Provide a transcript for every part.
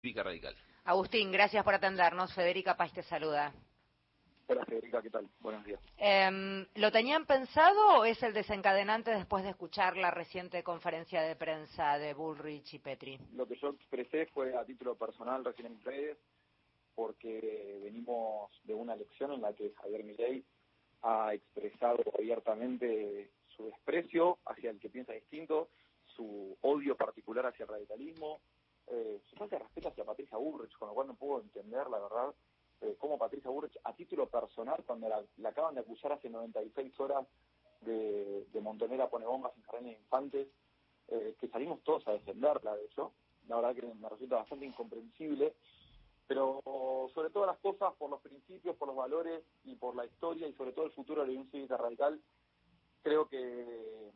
Cívica Radical. Agustín, gracias por atendernos. Federica Paz te saluda. Hola Federica, ¿qué tal? Buenos días. Eh, ¿Lo tenían pensado o es el desencadenante después de escuchar la reciente conferencia de prensa de Bullrich y Petri? Lo que yo expresé fue a título personal recién en redes, porque venimos de una elección en la que Javier Milei ha expresado abiertamente su desprecio hacia el que piensa distinto, su odio particular hacia el radicalismo, eh, su falta de respeto Patricia con lo cual no puedo entender, la verdad, eh, cómo Patricia Bullrich, a título personal, cuando la, acaban de acusar hace 96 horas de, de Montonera pone bombas en jardines de infantes, eh, que salimos todos a defenderla, de hecho, la verdad que me resulta bastante incomprensible, pero sobre todas las cosas, por los principios, por los valores y por la historia y sobre todo el futuro de la Unión Cívica Radical, creo que,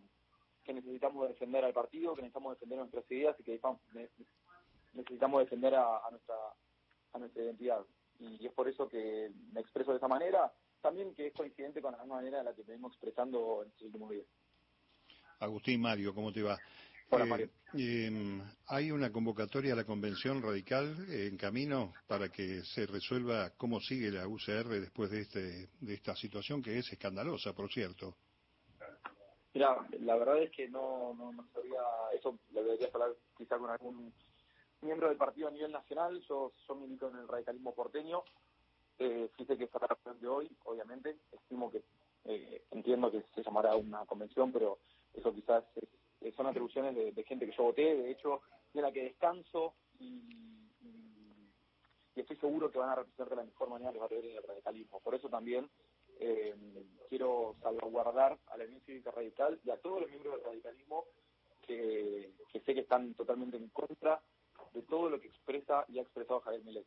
que necesitamos defender al partido, que necesitamos defender nuestras ideas y que necesitamos defender a, nuestra a nuestra identidad. Y, es por eso que me expreso de esa manera, también que es coincidente con la misma manera en la que venimos expresando en estos últimos días. Agustín Mario, ¿cómo te va? Hola, eh, Mario. Em, ¿Hay una convocatoria a la convención radical en camino para que se resuelva cómo sigue la UCR después de, este, de esta situación que es escandalosa, por cierto? Mira, la verdad es que no, no, no sabía, eso lo debería hablar quizá con algún miembro del partido a nivel nacional, yo, yo milito en el radicalismo porteño, eh, que está la de hoy, obviamente, estimo que, eh, entiendo que se llamará una convención, pero eso quizás son atribuciones de, gente que yo voté, de hecho, de la que descanso y, estoy seguro que van a representar de la mejor manera los valores del radicalismo. Por eso también eh, quiero salvaguardar a la Unión Cívica Radical y a todos los miembros del radicalismo que sé que están totalmente en contra de todo lo que expresa y ha expresado Javier Milei.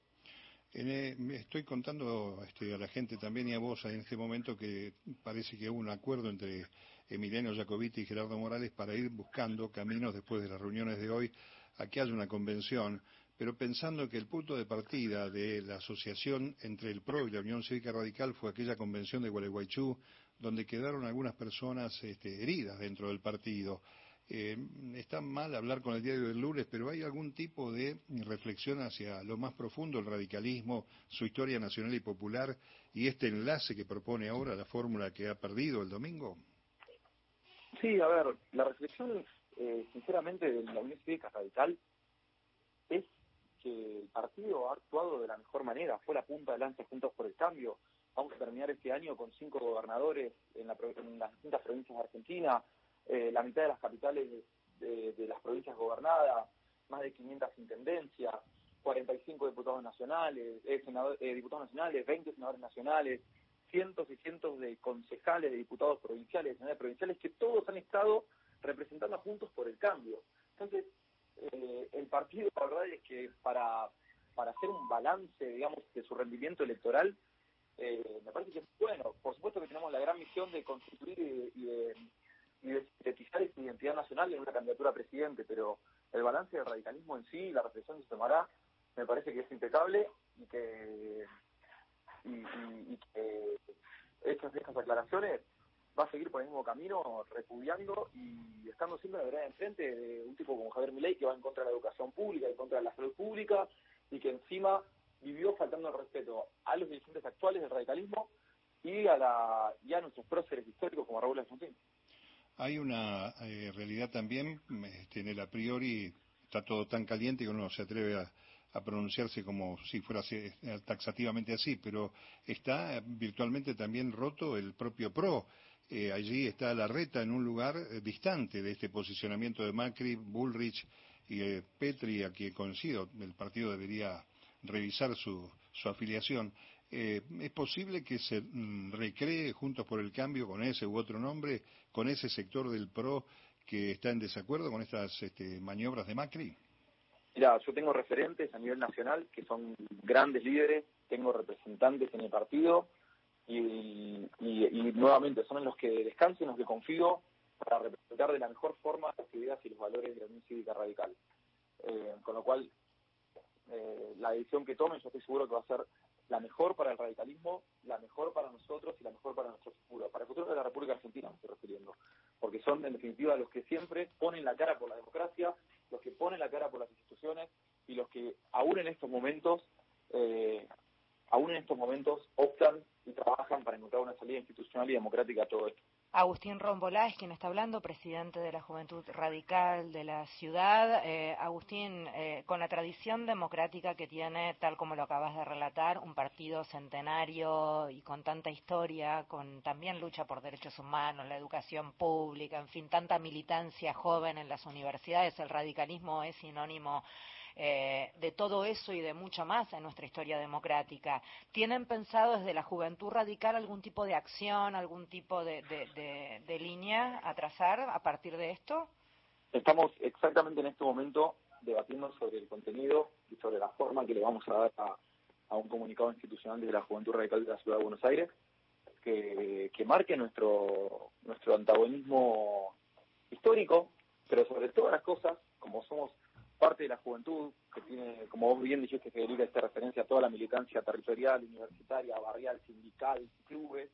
Eh, estoy contando este, a la gente también y a vos en este momento que parece que hubo un acuerdo entre Emiliano Jacobiti y Gerardo Morales para ir buscando caminos después de las reuniones de hoy a que haya una convención, pero pensando que el punto de partida de la asociación entre el PRO y la Unión Cívica Radical fue aquella convención de Gualeguaychú, donde quedaron algunas personas este, heridas dentro del partido. Eh, está mal hablar con el diario del lunes, pero ¿hay algún tipo de reflexión hacia lo más profundo, el radicalismo, su historia nacional y popular y este enlace que propone ahora la fórmula que ha perdido el domingo? Sí, a ver, la reflexión, eh, sinceramente, de la Unión Cívica Radical es que el partido ha actuado de la mejor manera, fue la punta de lanza Juntos por el Cambio. Vamos a terminar este año con cinco gobernadores en, en las distintas provincias de Argentina, eh, la mitad de las capitales de, las provincias gobernadas, más de 500 intendencias, 45 diputados nacionales, eh, eh, diputados nacionales, 20 senadores nacionales, cientos y cientos de concejales, de diputados provinciales, senadores provinciales, que todos han estado representando Juntos por el Cambio. Entonces, el partido, la verdad es que para, para hacer un balance, digamos, de su rendimiento electoral, me parece que es bueno. Por supuesto que tenemos la gran misión de constituir y de sintetizar esa identidad nacional en una candidatura a presidente, pero el balance del radicalismo en sí, la reflexión que se tomará, me parece que es impecable y que, y, que hechas estas aclaraciones va a seguir por el mismo camino, repudiando y estando siempre en la verdad enfrente de un tipo como Javier Milei que va en contra de la educación pública, en contra de la salud pública y que encima vivió faltando el respeto a los dirigentes actuales del radicalismo y a, la, y a nuestros próceres históricos como Raúl Alfonsín. Hay una eh, realidad también, este, en el a priori está todo tan caliente que uno no se atreve a, pronunciarse como si fuera eh, taxativamente así, pero está virtualmente también roto el propio PRO. Eh, allí está la reta en un lugar distante de este posicionamiento de Macri, Bullrich y Petri, a quien coincido, el partido debería revisar su, su afiliación. Eh, ¿Es posible que se mm, recree Juntos por el Cambio con ese u otro nombre, con ese sector del PRO que está en desacuerdo con estas este, maniobras de Macri? Mira, yo tengo referentes a nivel nacional que son grandes líderes, tengo representantes en el partido y, nuevamente son en los que descanso, en los que confío para representar de la mejor forma las ideas y los valores de la Unión Cívica Radical. Eh, con lo cual, eh, la decisión que tomen yo estoy seguro que va a ser la mejor para el radicalismo, la mejor para nosotros y la mejor para nuestro futuro, para el futuro de la República Argentina me estoy refiriendo, porque son en definitiva los que siempre ponen la cara por la democracia, los que ponen la cara por las instituciones y los que aún en estos momentos, eh, aún en estos momentos optan y trabajan para encontrar una salida institucional y democrática a todo esto. Agustín Rombolá es quien está hablando, presidente de la Juventud Radical de la ciudad. Eh, Agustín, eh, con la tradición democrática que tiene, tal como lo acabas de relatar, un partido centenario y con tanta historia, con también lucha por derechos humanos, la educación pública, en fin, tanta militancia joven en las universidades, el radicalismo es sinónimo eh, de todo eso y de mucho más en nuestra historia democrática. ¿Tienen pensado desde la juventud radical algún tipo de acción, algún tipo de, línea a trazar a partir de esto? Estamos exactamente en este momento debatiendo sobre el contenido y sobre la forma que le vamos a dar a, un comunicado institucional de la Juventud Radical de la Ciudad de Buenos Aires que, que marque nuestro, nuestro antagonismo histórico, pero sobre todas las cosas, como somos parte de la juventud, que tiene, como vos bien dijiste, Federica, esta referencia a toda la militancia territorial, universitaria, barrial, sindical, clubes,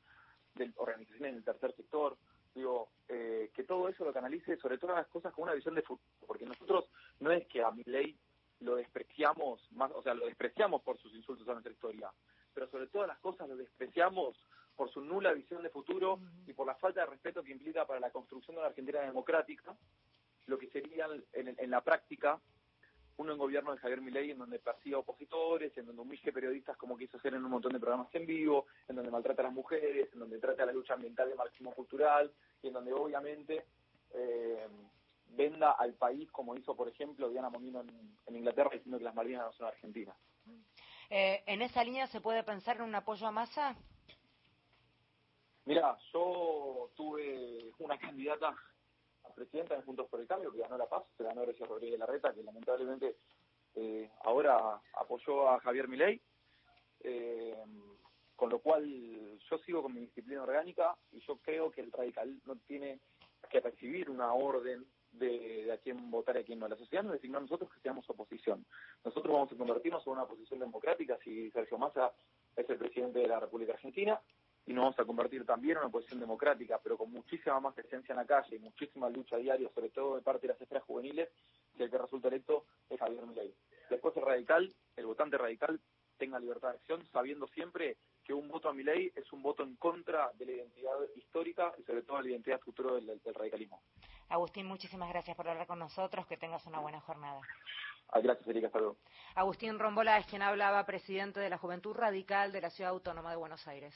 de organizaciones del tercer sector, digo, eh, que todo eso lo canalice sobre todas las cosas con una visión de futuro, porque nosotros no es que a mi ley lo despreciamos, más, o sea, lo despreciamos por sus insultos a nuestra historia, pero sobre todas las cosas lo despreciamos por su nula visión de futuro y por la falta de respeto que implica para la construcción de una Argentina democrática lo que sería en, la práctica uno en gobierno de Javier Milei en donde persigue opositores, en donde humille periodistas como quiso hacer en un montón de programas en vivo, en donde maltrata a las mujeres, en donde trata la lucha ambiental de máximo cultural y en donde obviamente eh, venda al país como hizo por ejemplo Diana Monino en, Inglaterra diciendo que las Malvinas no son argentinas. Eh, ¿En esa línea se puede pensar en un apoyo a Massa? Mira, yo tuve una candidata presidenta de Juntos por el Cambio, que ganó la paz, se ganó Grecia Rodríguez Larreta, que lamentablemente eh, ahora apoyó a Javier Milei, eh, con lo cual yo sigo con mi disciplina orgánica y yo creo que el radical no tiene que recibir una orden de, a quién votar y a quién no. La sociedad nos designó a nosotros que seamos oposición. Nosotros vamos a convertirnos en una oposición democrática si Sergio Massa es el presidente de la República Argentina y nos vamos a convertir también en una posición democrática, pero con muchísima más presencia en la calle y muchísima lucha diaria, sobre todo de parte de las esferas juveniles, que el que resulta electo es Javier Milei. Después el radical, el votante radical, tenga libertad de acción, sabiendo siempre que un voto a Milei es un voto en contra de la identidad histórica y sobre todo de la identidad futura del, radicalismo. Agustín, muchísimas gracias por hablar con nosotros, que tengas una buena jornada. Ah, gracias, Erika, hasta luego. Agustín Rombola es quien hablaba, presidente de la Juventud Radical de la Ciudad Autónoma de Buenos Aires.